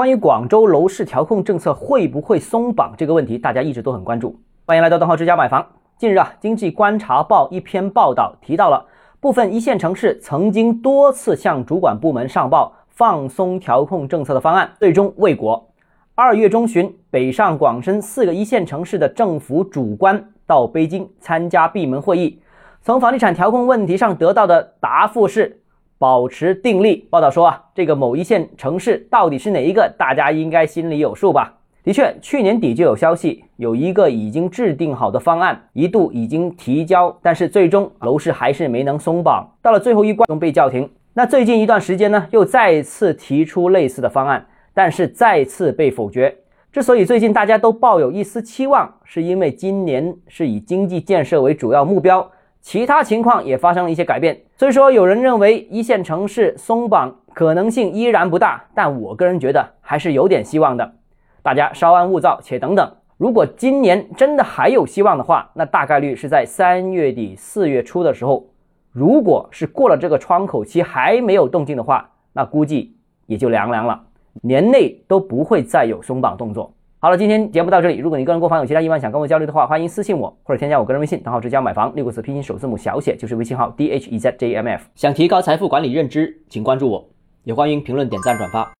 关于广州楼市调控政策会不会松绑这个问题，大家一直都很关注。欢迎来到邓浩之家买房。近日啊，《经济观察报》一篇报道提到了部分一线城市曾经多次向主管部门上报放松调控政策的方案，最终未果。二月中旬，北上广深四个一线城市的政府主官到北京参加闭门会议，从房地产调控问题上得到的答复是。保持定力。报道说啊，这个某一线城市到底是哪一个，大家应该心里有数吧？的确，去年底就有消息，有一个已经制定好的方案，一度已经提交，但是最终楼市还是没能松绑，到了最后一关被叫停。那最近一段时间呢，又再次提出类似的方案，但是再次被否决。之所以最近大家都抱有一丝期望，是因为今年是以经济建设为主要目标。其他情况也发生了一些改变，所以说有人认为一线城市松绑可能性依然不大，但我个人觉得还是有点希望的。大家稍安勿躁，且等等。如果今年真的还有希望的话，那大概率是在三月底四月初的时候。如果是过了这个窗口期还没有动静的话，那估计也就凉凉了，年内都不会再有松绑动作。好了，今天节目到这里。如果你个人购房有其他疑问想跟我交流的话，欢迎私信我或者添加我个人微信，账号直接买房六个字拼音首字母小写就是微信号 d h e z j m f。想提高财富管理认知，请关注我，也欢迎评论、点赞、转发。